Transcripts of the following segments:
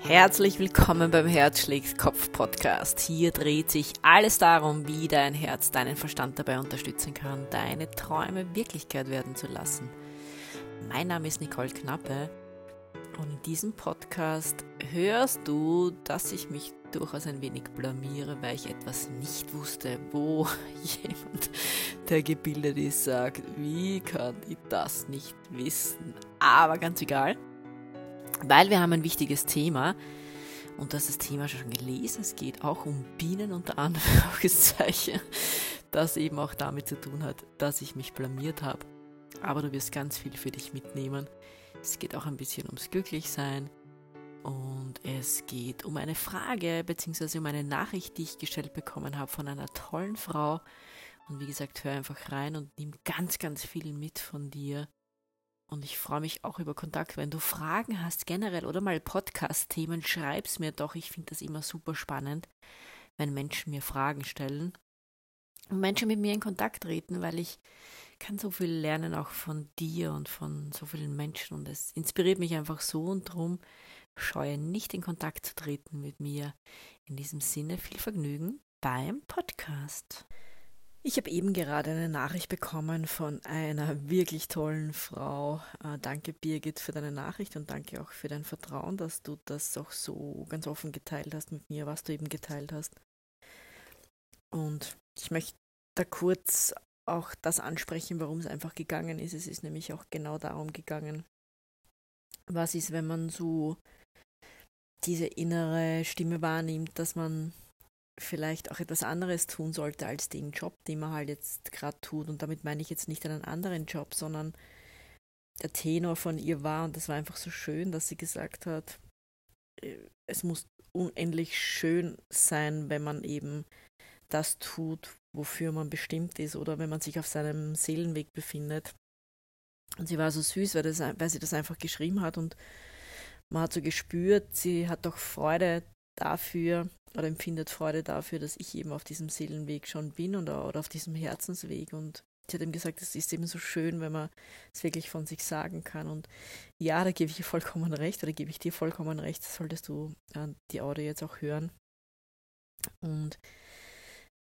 Herzlich willkommen beim Herzschlägt Kopf Podcast. Hier dreht sich alles darum, wie dein Herz deinen Verstand dabei unterstützen kann, deine Träume Wirklichkeit werden zu lassen. Mein Name ist Nicole Knappe und in diesem Podcast hörst du, dass ich mich durchaus ein wenig blamiere, weil ich etwas nicht wusste, wo jemand, der gebildet ist, sagt, wie kann ich das nicht wissen? Aber ganz egal weil wir haben ein wichtiges Thema und das ist das Thema schon gelesen. Es geht auch um Bienen unter Anführungszeichen, das eben auch damit zu tun hat, dass ich mich blamiert habe. Aber du wirst ganz viel für dich mitnehmen. Es geht auch ein bisschen ums Glücklichsein und es geht um eine Frage bzw. um eine Nachricht, die ich gestellt bekommen habe von einer tollen Frau. Und wie gesagt, hör einfach rein und nimm ganz, ganz viel mit von dir und ich freue mich auch über Kontakt. Wenn du Fragen hast generell oder mal Podcast-Themen, schreib's mir doch. Ich finde das immer super spannend, wenn Menschen mir Fragen stellen und Menschen mit mir in Kontakt treten, weil ich kann so viel lernen auch von dir und von so vielen Menschen und es inspiriert mich einfach so und drum scheue nicht in Kontakt zu treten mit mir. In diesem Sinne viel Vergnügen beim Podcast. Ich habe eben gerade eine Nachricht bekommen von einer wirklich tollen Frau. Äh, danke Birgit für deine Nachricht und danke auch für dein Vertrauen, dass du das auch so ganz offen geteilt hast mit mir, was du eben geteilt hast. Und ich möchte da kurz auch das ansprechen, warum es einfach gegangen ist. Es ist nämlich auch genau darum gegangen, was ist, wenn man so diese innere Stimme wahrnimmt, dass man vielleicht auch etwas anderes tun sollte als den Job, den man halt jetzt gerade tut. Und damit meine ich jetzt nicht einen anderen Job, sondern der Tenor von ihr war, und das war einfach so schön, dass sie gesagt hat, äh, es muss unendlich schön sein, wenn man eben das tut, wofür man bestimmt ist oder wenn man sich auf seinem Seelenweg befindet. Und sie war so süß, weil, das, weil sie das einfach geschrieben hat und man hat so gespürt, sie hat doch Freude dafür oder empfindet Freude dafür, dass ich eben auf diesem Seelenweg schon bin oder, oder auf diesem Herzensweg. Und sie hat ihm gesagt, es ist eben so schön, wenn man es wirklich von sich sagen kann. Und ja, da gebe ich ihr vollkommen recht oder gebe ich dir vollkommen recht, solltest du äh, die Audio jetzt auch hören. Und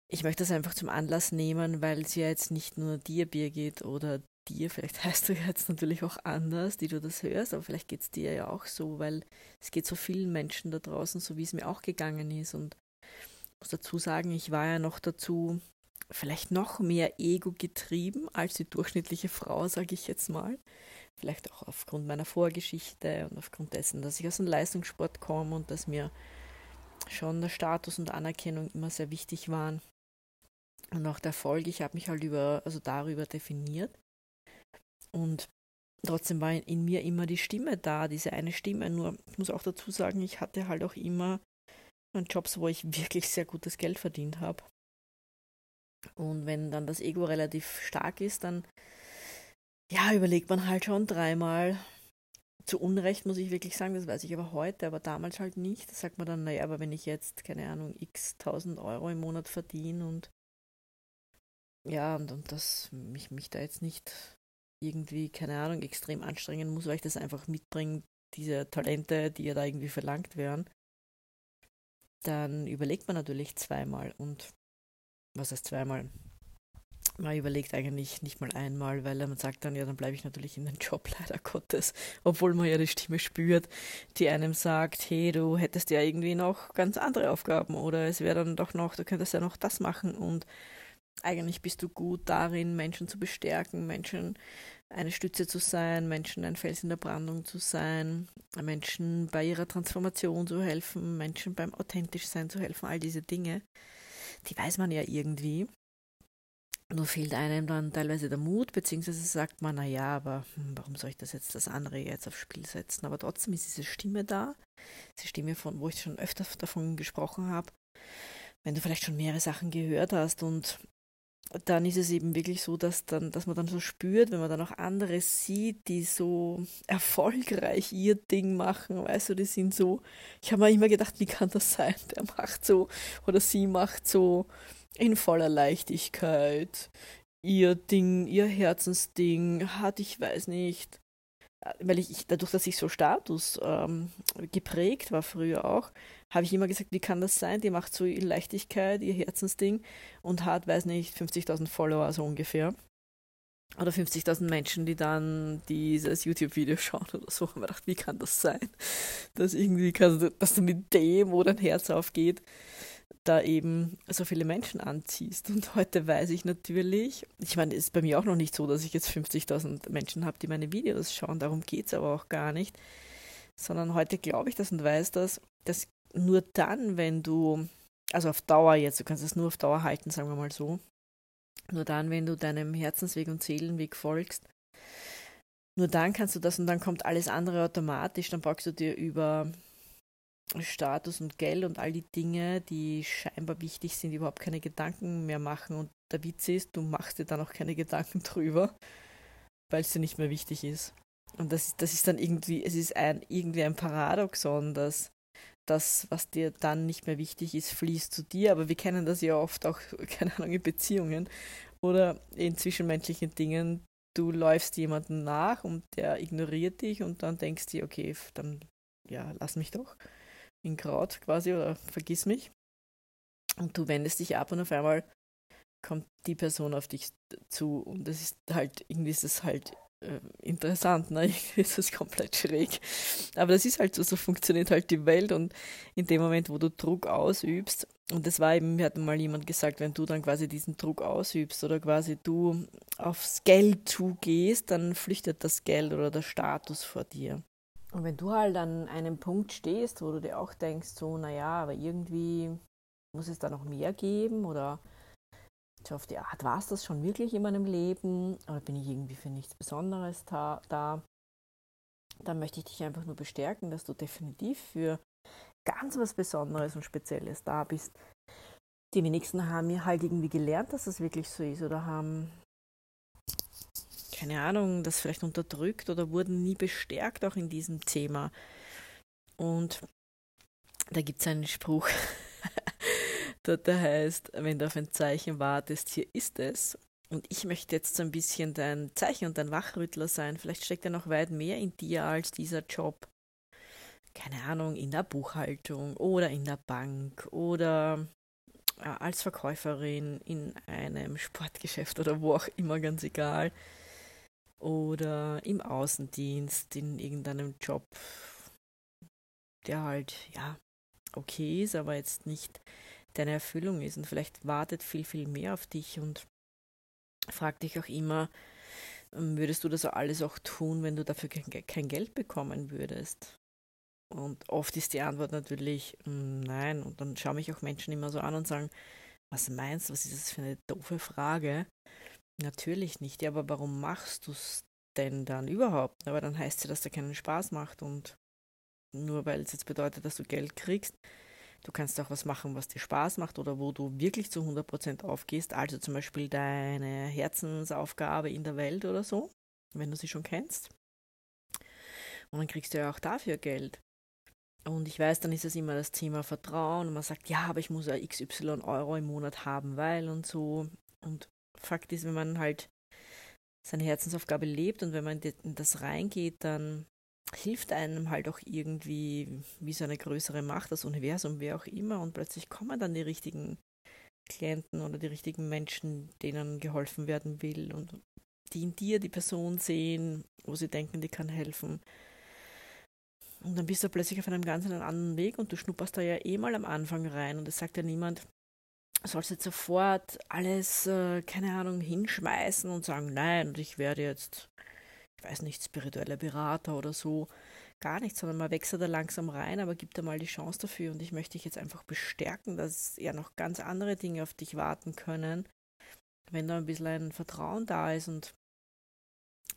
ich möchte das einfach zum Anlass nehmen, weil es ja jetzt nicht nur dir, Birgit, oder dir, vielleicht heißt du jetzt natürlich auch anders, die du das hörst, aber vielleicht geht es dir ja auch so, weil es geht so vielen Menschen da draußen, so wie es mir auch gegangen ist. Und ich muss dazu sagen, ich war ja noch dazu vielleicht noch mehr Ego getrieben als die durchschnittliche Frau, sage ich jetzt mal. Vielleicht auch aufgrund meiner Vorgeschichte und aufgrund dessen, dass ich aus dem Leistungssport komme und dass mir schon der Status und Anerkennung immer sehr wichtig waren. Und auch der Erfolg, ich habe mich halt über, also darüber definiert. Und trotzdem war in mir immer die Stimme da, diese eine Stimme. Nur, ich muss auch dazu sagen, ich hatte halt auch immer Jobs, wo ich wirklich sehr gutes Geld verdient habe. Und wenn dann das Ego relativ stark ist, dann ja, überlegt man halt schon dreimal. Zu Unrecht muss ich wirklich sagen, das weiß ich aber heute, aber damals halt nicht. Da sagt man dann, naja, aber wenn ich jetzt, keine Ahnung, x tausend Euro im Monat verdiene und ja, und, und das mich, mich da jetzt nicht irgendwie, keine Ahnung, extrem anstrengen muss, weil ich das einfach mitbringe, diese Talente, die ja da irgendwie verlangt werden, dann überlegt man natürlich zweimal. Und was heißt zweimal? Man überlegt eigentlich nicht mal einmal, weil man sagt dann, ja, dann bleibe ich natürlich in den Job, leider Gottes, obwohl man ja die Stimme spürt, die einem sagt, hey, du hättest ja irgendwie noch ganz andere Aufgaben oder es wäre dann doch noch, du könntest ja noch das machen und eigentlich bist du gut darin, Menschen zu bestärken, Menschen eine Stütze zu sein, Menschen ein Fels in der Brandung zu sein, Menschen bei ihrer Transformation zu helfen, Menschen beim authentisch sein zu helfen, all diese Dinge, die weiß man ja irgendwie. Nur fehlt einem dann teilweise der Mut, beziehungsweise sagt man, naja, aber hm, warum soll ich das jetzt, das andere jetzt aufs Spiel setzen? Aber trotzdem ist diese Stimme da, diese Stimme, von wo ich schon öfter davon gesprochen habe. Wenn du vielleicht schon mehrere Sachen gehört hast und dann ist es eben wirklich so, dass, dann, dass man dann so spürt, wenn man dann auch andere sieht, die so erfolgreich ihr Ding machen, weißt du, die sind so, ich habe mir immer gedacht, wie kann das sein? Der macht so oder sie macht so in voller Leichtigkeit ihr Ding, ihr Herzensding, hat, ich weiß nicht, weil ich, dadurch, dass ich so Status ähm, geprägt war früher auch, habe ich immer gesagt, wie kann das sein? Die macht so in Leichtigkeit ihr Herzensding und hat, weiß nicht, 50.000 Follower so ungefähr. Oder 50.000 Menschen, die dann dieses YouTube-Video schauen oder so. Haben wir gedacht, wie kann das sein? Dass irgendwie, dass du mit dem, wo dein Herz aufgeht, da eben so viele Menschen anziehst. Und heute weiß ich natürlich, ich meine, es ist bei mir auch noch nicht so, dass ich jetzt 50.000 Menschen habe, die meine Videos schauen, darum geht es aber auch gar nicht, sondern heute glaube ich das und weiß das, dass nur dann, wenn du, also auf Dauer jetzt, du kannst es nur auf Dauer halten, sagen wir mal so, nur dann, wenn du deinem Herzensweg und Seelenweg folgst, nur dann kannst du das und dann kommt alles andere automatisch, dann brauchst du dir über Status und Geld und all die Dinge, die scheinbar wichtig sind, überhaupt keine Gedanken mehr machen. Und der Witz ist, du machst dir dann auch keine Gedanken drüber, weil es dir nicht mehr wichtig ist. Und das, das ist dann irgendwie, es ist ein, irgendwie ein Paradoxon, dass das, was dir dann nicht mehr wichtig ist, fließt zu dir. Aber wir kennen das ja oft auch, keine Ahnung, in Beziehungen oder in zwischenmenschlichen Dingen. Du läufst jemandem nach und der ignoriert dich und dann denkst du, okay, dann ja, lass mich doch in Kraut quasi oder vergiss mich. Und du wendest dich ab und auf einmal kommt die Person auf dich zu und das ist halt, irgendwie ist es halt äh, interessant, ne? Irgendwie ist es komplett schräg. Aber das ist halt so, so funktioniert halt die Welt und in dem Moment, wo du Druck ausübst, und das war eben, mir hat mal jemand gesagt, wenn du dann quasi diesen Druck ausübst oder quasi du aufs Geld zugehst, dann flüchtet das Geld oder der Status vor dir. Und wenn du halt an einem Punkt stehst, wo du dir auch denkst, so, naja, aber irgendwie muss es da noch mehr geben oder so auf die Art, war es das schon wirklich in meinem Leben oder bin ich irgendwie für nichts Besonderes da, da, dann möchte ich dich einfach nur bestärken, dass du definitiv für ganz was Besonderes und Spezielles da bist. Die wenigsten haben mir halt irgendwie gelernt, dass das wirklich so ist oder haben keine Ahnung, das vielleicht unterdrückt oder wurden nie bestärkt auch in diesem Thema. Und da gibt es einen Spruch, der heißt, wenn du auf ein Zeichen wartest, hier ist es. Und ich möchte jetzt so ein bisschen dein Zeichen und dein Wachrüttler sein. Vielleicht steckt ja noch weit mehr in dir als dieser Job. Keine Ahnung, in der Buchhaltung oder in der Bank oder als Verkäuferin in einem Sportgeschäft oder wo auch immer, ganz egal oder im Außendienst in irgendeinem Job, der halt, ja, okay ist, aber jetzt nicht deine Erfüllung ist und vielleicht wartet viel, viel mehr auf dich und frag dich auch immer, ähm, würdest du das alles auch tun, wenn du dafür kein Geld bekommen würdest? Und oft ist die Antwort natürlich mm, nein. Und dann schauen mich auch Menschen immer so an und sagen, was meinst du, was ist das für eine doofe Frage? Natürlich nicht, ja, aber warum machst du es denn dann überhaupt? Aber dann heißt es ja, dass der keinen Spaß macht und nur weil es jetzt bedeutet, dass du Geld kriegst, du kannst auch was machen, was dir Spaß macht oder wo du wirklich zu 100% aufgehst, also zum Beispiel deine Herzensaufgabe in der Welt oder so, wenn du sie schon kennst. Und dann kriegst du ja auch dafür Geld. Und ich weiß, dann ist es immer das Thema Vertrauen und man sagt, ja, aber ich muss ja XY Euro im Monat haben, weil und so. Und Fakt ist, wenn man halt seine Herzensaufgabe lebt und wenn man in das reingeht, dann hilft einem halt auch irgendwie wie so eine größere Macht, das Universum, wer auch immer, und plötzlich kommen dann die richtigen Klienten oder die richtigen Menschen, denen geholfen werden will und die in dir die Person sehen, wo sie denken, die kann helfen. Und dann bist du plötzlich auf einem ganz anderen Weg und du schnupperst da ja eh mal am Anfang rein und es sagt ja niemand, sollst jetzt sofort alles, äh, keine Ahnung, hinschmeißen und sagen, nein, und ich werde jetzt, ich weiß nicht, spiritueller Berater oder so. Gar nicht, sondern man wechselt da langsam rein, aber gibt da mal die Chance dafür. Und ich möchte dich jetzt einfach bestärken, dass ja noch ganz andere Dinge auf dich warten können, wenn da ein bisschen ein Vertrauen da ist und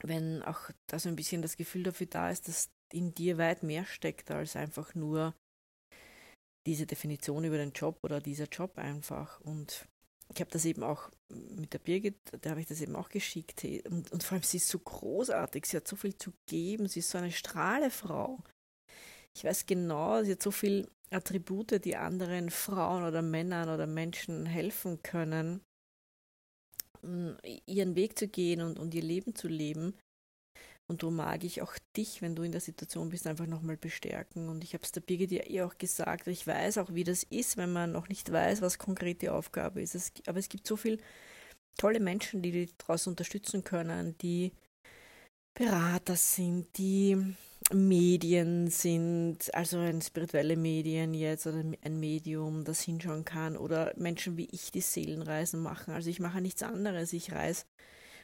wenn auch da so ein bisschen das Gefühl dafür da ist, dass in dir weit mehr steckt als einfach nur diese Definition über den Job oder dieser Job einfach. Und ich habe das eben auch mit der Birgit, da habe ich das eben auch geschickt. Und, und vor allem, sie ist so großartig, sie hat so viel zu geben, sie ist so eine Strahlefrau. Ich weiß genau, sie hat so viele Attribute, die anderen Frauen oder Männern oder Menschen helfen können, ihren Weg zu gehen und, und ihr Leben zu leben. Und darum mag ich auch dich, wenn du in der Situation bist, einfach nochmal bestärken. Und ich habe es der Birgit ja eh auch gesagt, ich weiß auch, wie das ist, wenn man noch nicht weiß, was konkret die Aufgabe ist. Es, aber es gibt so viele tolle Menschen, die dich daraus unterstützen können, die Berater sind, die Medien sind, also ein spirituelle Medien jetzt oder ein Medium, das hinschauen kann oder Menschen wie ich, die Seelenreisen machen. Also ich mache nichts anderes, ich reise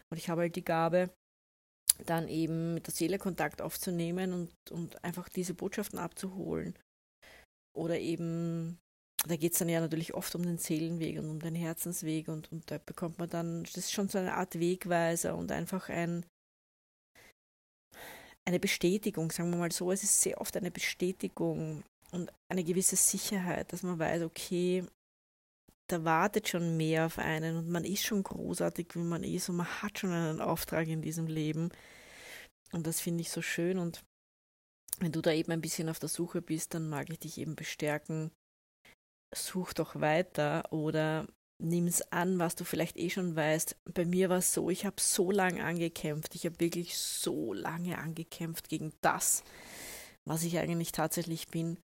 und ich habe halt die Gabe, dann eben mit der Seele Kontakt aufzunehmen und, und einfach diese Botschaften abzuholen. Oder eben, da geht es dann ja natürlich oft um den Seelenweg und um den Herzensweg und, und da bekommt man dann, das ist schon so eine Art Wegweiser und einfach ein, eine Bestätigung, sagen wir mal so. Es ist sehr oft eine Bestätigung und eine gewisse Sicherheit, dass man weiß, okay, da wartet schon mehr auf einen und man ist schon großartig, wie man ist und man hat schon einen Auftrag in diesem Leben. Und das finde ich so schön und wenn du da eben ein bisschen auf der Suche bist, dann mag ich dich eben bestärken. Such doch weiter oder nimm es an, was du vielleicht eh schon weißt. Bei mir war es so, ich habe so lange angekämpft. Ich habe wirklich so lange angekämpft gegen das, was ich eigentlich tatsächlich bin.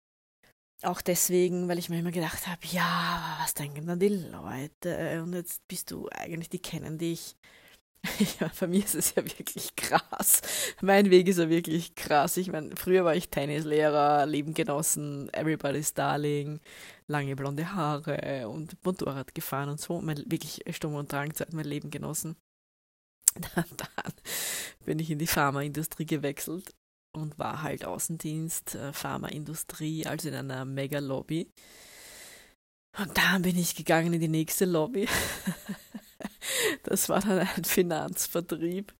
Auch deswegen, weil ich mir immer gedacht habe, ja, was denken dann die Leute? Und jetzt bist du eigentlich, die kennen dich. Ja, bei mir ist es ja wirklich krass. Mein Weg ist ja wirklich krass. Ich meine, früher war ich Tennislehrer, Leben genossen, Everybody's Darling, lange blonde Haare und Motorrad gefahren und so. Mein wirklich Sturm- und Drangzeit, mein Leben genossen. Dann bin ich in die Pharmaindustrie gewechselt und war halt Außendienst, äh, Pharmaindustrie, also in einer Mega-Lobby. Und dann bin ich gegangen in die nächste Lobby. das war dann ein Finanzvertrieb,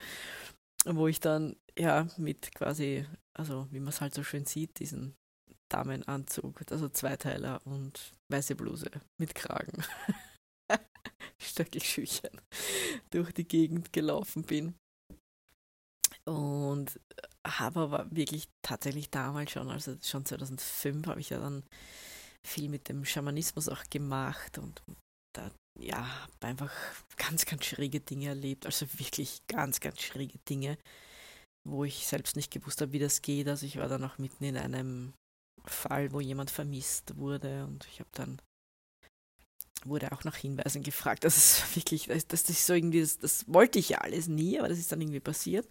wo ich dann ja mit quasi, also wie man es halt so schön sieht, diesen Damenanzug, also Zweiteiler und weiße Bluse mit Kragen, Stöckelschüchen durch die Gegend gelaufen bin. Und habe aber wirklich tatsächlich damals schon, also schon 2005 habe ich ja dann viel mit dem Schamanismus auch gemacht und, da ja, habe einfach ganz, ganz schräge Dinge erlebt, also wirklich ganz, ganz schräge Dinge, wo ich selbst nicht gewusst habe, wie das geht. Also ich war dann auch mitten in einem Fall, wo jemand vermisst wurde und ich habe dann wurde auch nach Hinweisen gefragt. Das ist wirklich, das, das ist so irgendwie, das, das wollte ich ja alles nie, aber das ist dann irgendwie passiert.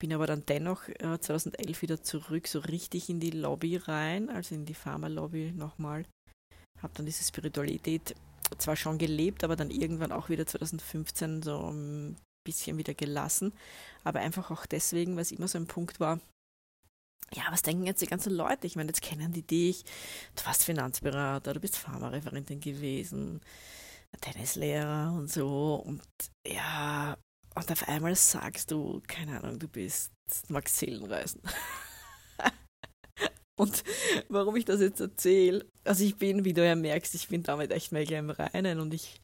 Bin aber dann dennoch äh, 2011 wieder zurück, so richtig in die Lobby rein, also in die Pharma-Lobby nochmal. Habe dann diese Spiritualität zwar schon gelebt, aber dann irgendwann auch wieder 2015 so ein bisschen wieder gelassen. Aber einfach auch deswegen, weil es immer so ein Punkt war, ja, was denken jetzt die ganzen Leute? Ich meine, jetzt kennen die dich, du warst Finanzberater, du bist Pharmareferentin gewesen, Tennislehrer und so. Und ja, und auf einmal sagst du, keine Ahnung, du bist Max Seelenreisen. und warum ich das jetzt erzähle, also ich bin, wie du ja merkst, ich bin damit echt mega im Reinen und ich,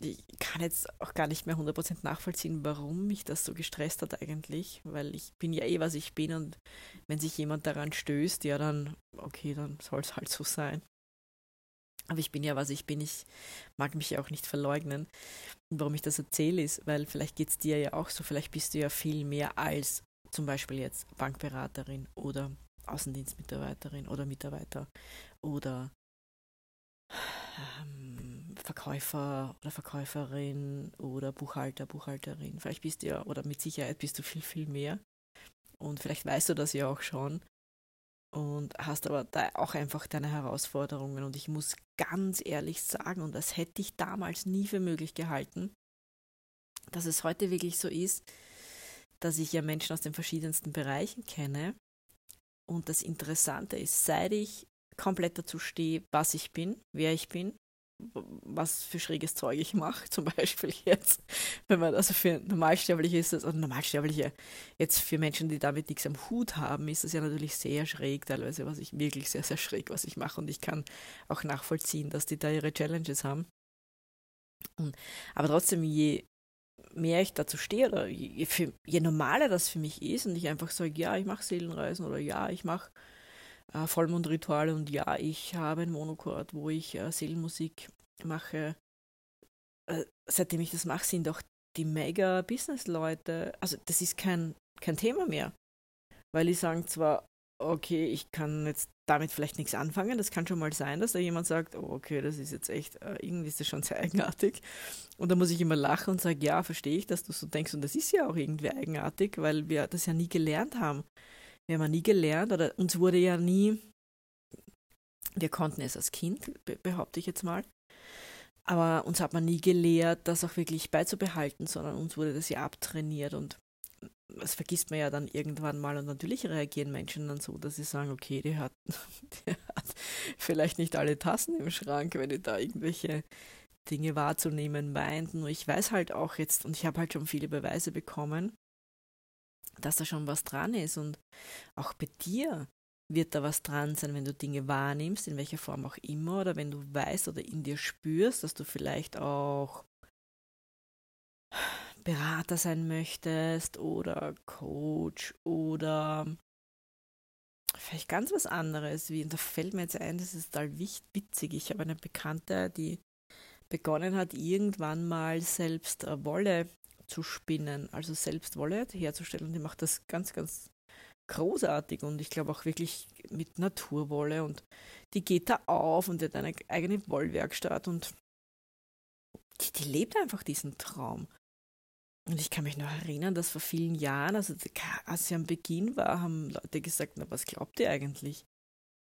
ich kann jetzt auch gar nicht mehr 100% nachvollziehen, warum mich das so gestresst hat eigentlich, weil ich bin ja eh, was ich bin und wenn sich jemand daran stößt, ja dann, okay, dann soll es halt so sein. Aber ich bin ja, was ich bin. Ich mag mich ja auch nicht verleugnen. Und warum ich das erzähle, ist, weil vielleicht geht es dir ja auch so. Vielleicht bist du ja viel mehr als zum Beispiel jetzt Bankberaterin oder Außendienstmitarbeiterin oder Mitarbeiter oder ähm, Verkäufer oder Verkäuferin oder Buchhalter, Buchhalterin. Vielleicht bist du ja, oder mit Sicherheit bist du viel, viel mehr. Und vielleicht weißt du das ja auch schon und hast aber da auch einfach deine Herausforderungen. Und ich muss ganz ehrlich sagen, und das hätte ich damals nie für möglich gehalten, dass es heute wirklich so ist, dass ich ja Menschen aus den verschiedensten Bereichen kenne. Und das Interessante ist, seit ich komplett dazu stehe, was ich bin, wer ich bin, was für schräges Zeug ich mache, zum Beispiel jetzt, wenn man also für Normalsterbliche ist, also Normalsterbliche, jetzt für Menschen, die damit nichts am Hut haben, ist das ja natürlich sehr schräg, teilweise was ich wirklich sehr, sehr schräg, was ich mache und ich kann auch nachvollziehen, dass die da ihre Challenges haben. Und, aber trotzdem, je mehr ich dazu stehe oder je, für, je normaler das für mich ist und ich einfach sage, ja, ich mache Seelenreisen oder ja, ich mache äh, Vollmondrituale und ja, ich habe ein Monochord, wo ich äh, Seelenmusik mache. Äh, seitdem ich das mache, sind auch die Mega-Business-Leute, also das ist kein, kein Thema mehr. Weil die sagen zwar, okay, ich kann jetzt damit vielleicht nichts anfangen. Das kann schon mal sein, dass da jemand sagt, oh, okay, das ist jetzt echt, äh, irgendwie ist das schon sehr eigenartig. Und da muss ich immer lachen und sagen, ja, verstehe ich, dass du so denkst. Und das ist ja auch irgendwie eigenartig, weil wir das ja nie gelernt haben. Wir haben ja nie gelernt, oder uns wurde ja nie, wir konnten es als Kind, behaupte ich jetzt mal, aber uns hat man nie gelehrt, das auch wirklich beizubehalten, sondern uns wurde das ja abtrainiert und das vergisst man ja dann irgendwann mal und natürlich reagieren Menschen dann so, dass sie sagen, okay, die hat, die hat vielleicht nicht alle Tassen im Schrank, wenn die da irgendwelche Dinge wahrzunehmen meint. Nur ich weiß halt auch jetzt, und ich habe halt schon viele Beweise bekommen, dass da schon was dran ist. Und auch bei dir wird da was dran sein, wenn du Dinge wahrnimmst, in welcher Form auch immer, oder wenn du weißt oder in dir spürst, dass du vielleicht auch Berater sein möchtest oder Coach oder vielleicht ganz was anderes, wie, und da fällt mir jetzt ein, das ist total witzig. Ich habe eine Bekannte, die begonnen hat, irgendwann mal selbst äh, Wolle zu spinnen, also selbst Wolle herzustellen. Die macht das ganz, ganz großartig und ich glaube auch wirklich mit Naturwolle und die geht da auf und hat eine eigene Wollwerkstatt und die, die lebt einfach diesen Traum. Und ich kann mich noch erinnern, dass vor vielen Jahren, also als sie am Beginn war, haben Leute gesagt, na, was glaubt ihr eigentlich?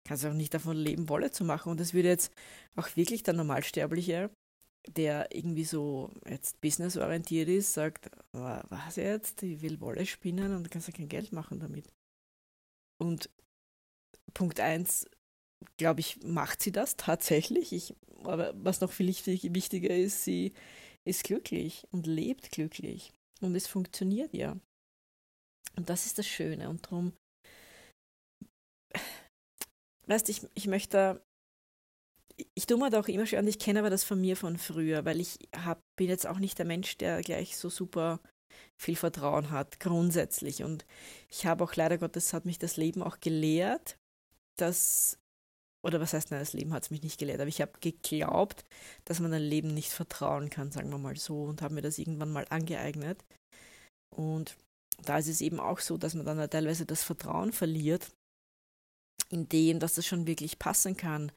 Kannst du auch nicht davon leben, Wolle zu machen. Und das würde jetzt auch wirklich der Normalsterbliche, der irgendwie so jetzt businessorientiert ist, sagt, was jetzt? Ich will Wolle spinnen und kannst ja kein Geld machen damit. Und Punkt eins, glaube ich, macht sie das tatsächlich. Ich, aber was noch viel wichtiger ist, sie ist glücklich und lebt glücklich. Und es funktioniert ja. Und das ist das Schöne. Und darum, weißt du, ich, ich möchte, ich tue mir da auch immer schwer, und ich kenne aber das von mir von früher, weil ich hab, bin jetzt auch nicht der Mensch, der gleich so super viel Vertrauen hat, grundsätzlich. Und ich habe auch leider Gottes, hat mich das Leben auch gelehrt, dass oder was heißt, nein, das Leben hat es mich nicht gelehrt, aber ich habe geglaubt, dass man ein Leben nicht vertrauen kann, sagen wir mal so, und habe mir das irgendwann mal angeeignet. Und da ist es eben auch so, dass man dann teilweise das Vertrauen verliert, in dem, dass das schon wirklich passen kann.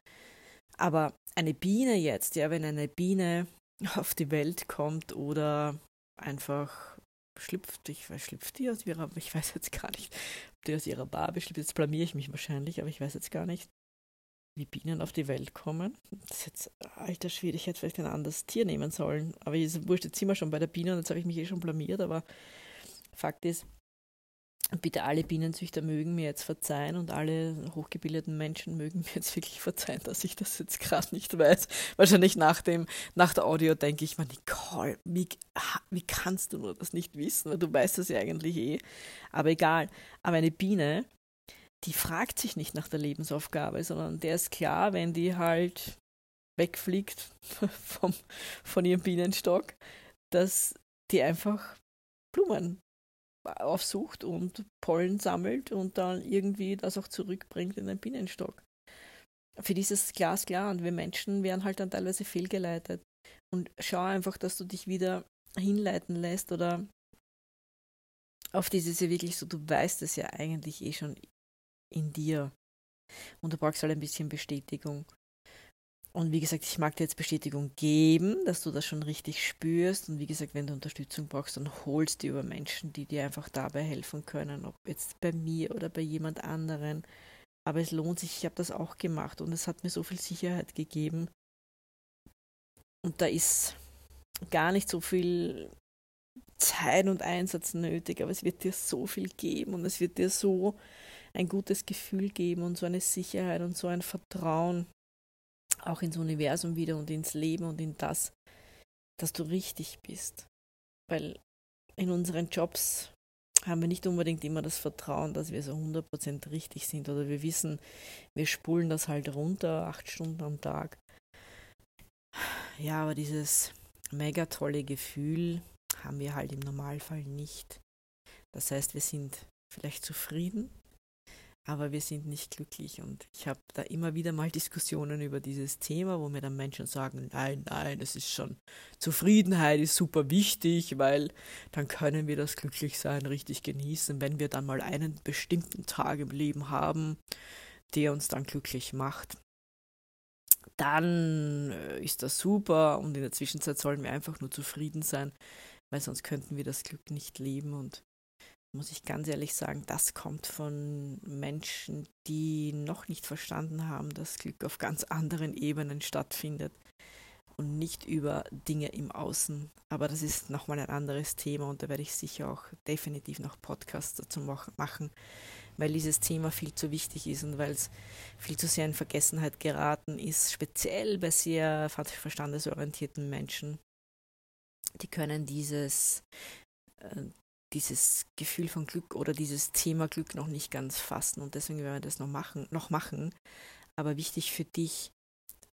Aber eine Biene jetzt, ja, wenn eine Biene auf die Welt kommt oder einfach schlüpft, ich weiß, schlüpft die aus ihrer, ich weiß jetzt gar nicht, ob die aus ihrer Barbe schlüpft, jetzt blamiere ich mich wahrscheinlich, aber ich weiß jetzt gar nicht wie Bienen auf die Welt kommen. Das ist jetzt, alter Schwede, ich hätte vielleicht ein anderes Tier nehmen sollen. Aber ist wurscht, jetzt sind wir schon bei der Biene und jetzt habe ich mich eh schon blamiert, aber Fakt ist, bitte alle Bienenzüchter mögen mir jetzt verzeihen und alle hochgebildeten Menschen mögen mir jetzt wirklich verzeihen, dass ich das jetzt gerade nicht weiß. Wahrscheinlich nach dem, nach der Audio denke ich mir, Nicole, wie, wie kannst du nur das nicht wissen? Du weißt das ja eigentlich eh. Aber egal. Aber eine Biene die fragt sich nicht nach der Lebensaufgabe, sondern der ist klar, wenn die halt wegfliegt vom, von ihrem Bienenstock, dass die einfach Blumen aufsucht und Pollen sammelt und dann irgendwie das auch zurückbringt in den Bienenstock. Für dieses Glas klar und wir Menschen werden halt dann teilweise fehlgeleitet. Und schau einfach, dass du dich wieder hinleiten lässt oder auf dieses ja wirklich so, du weißt es ja eigentlich eh schon in dir. Und du brauchst halt ein bisschen Bestätigung. Und wie gesagt, ich mag dir jetzt Bestätigung geben, dass du das schon richtig spürst. Und wie gesagt, wenn du Unterstützung brauchst, dann holst du über Menschen, die dir einfach dabei helfen können, ob jetzt bei mir oder bei jemand anderen. Aber es lohnt sich, ich habe das auch gemacht und es hat mir so viel Sicherheit gegeben. Und da ist gar nicht so viel Zeit und Einsatz nötig, aber es wird dir so viel geben und es wird dir so ein gutes Gefühl geben und so eine Sicherheit und so ein Vertrauen auch ins Universum wieder und ins Leben und in das, dass du richtig bist. Weil in unseren Jobs haben wir nicht unbedingt immer das Vertrauen, dass wir so 100% richtig sind oder wir wissen, wir spulen das halt runter, acht Stunden am Tag. Ja, aber dieses mega tolle Gefühl haben wir halt im Normalfall nicht. Das heißt, wir sind vielleicht zufrieden, aber wir sind nicht glücklich. Und ich habe da immer wieder mal Diskussionen über dieses Thema, wo mir dann Menschen sagen, nein, nein, es ist schon, Zufriedenheit ist super wichtig, weil dann können wir das Glücklichsein richtig genießen, wenn wir dann mal einen bestimmten Tag im Leben haben, der uns dann glücklich macht. Dann äh, ist das super und in der Zwischenzeit sollen wir einfach nur zufrieden sein, weil sonst könnten wir das Glück nicht leben und muss ich ganz ehrlich sagen, das kommt von Menschen, die noch nicht verstanden haben, dass Glück auf ganz anderen Ebenen stattfindet und nicht über Dinge im Außen. Aber das ist nochmal ein anderes Thema und da werde ich sicher auch definitiv noch Podcasts dazu machen, weil dieses Thema viel zu wichtig ist und weil es viel zu sehr in Vergessenheit geraten ist, speziell bei sehr verstandesorientierten Menschen. Die können dieses äh, dieses Gefühl von Glück oder dieses Thema Glück noch nicht ganz fassen und deswegen werden wir das noch machen, noch machen. Aber wichtig für dich,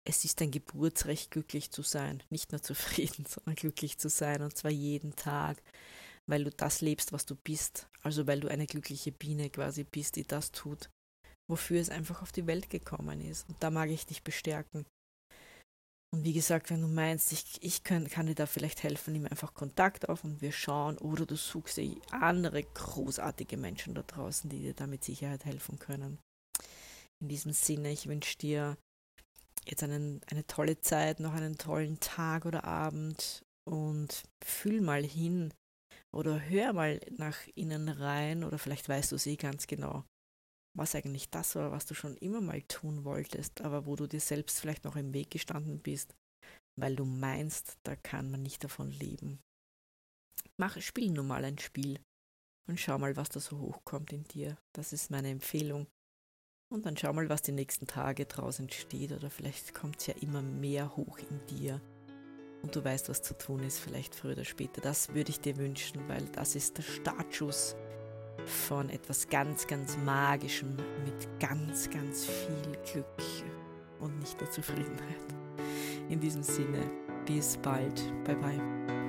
es ist dein Geburtsrecht, glücklich zu sein. Nicht nur zufrieden, sondern glücklich zu sein und zwar jeden Tag, weil du das lebst, was du bist. Also weil du eine glückliche Biene quasi bist, die das tut, wofür es einfach auf die Welt gekommen ist. Und da mag ich dich bestärken. Und wie gesagt, wenn du meinst, ich, ich kann, kann dir da vielleicht helfen, nimm einfach Kontakt auf und wir schauen. Oder du suchst andere großartige Menschen da draußen, die dir da mit Sicherheit helfen können. In diesem Sinne, ich wünsche dir jetzt einen, eine tolle Zeit, noch einen tollen Tag oder Abend und fühl mal hin oder hör mal nach innen rein oder vielleicht weißt du es eh ganz genau was eigentlich das war, was du schon immer mal tun wolltest, aber wo du dir selbst vielleicht noch im Weg gestanden bist, weil du meinst, da kann man nicht davon leben. Mach, spiel nun mal ein Spiel und schau mal, was da so hochkommt in dir. Das ist meine Empfehlung. Und dann schau mal, was die nächsten Tage draus entsteht oder vielleicht kommt es ja immer mehr hoch in dir und du weißt, was zu tun ist, vielleicht früher oder später. Das würde ich dir wünschen, weil das ist der Startschuss von etwas ganz, ganz Magischem mit ganz, ganz viel Glück und nicht der Zufriedenheit. In diesem Sinne, bis bald. Bye bye.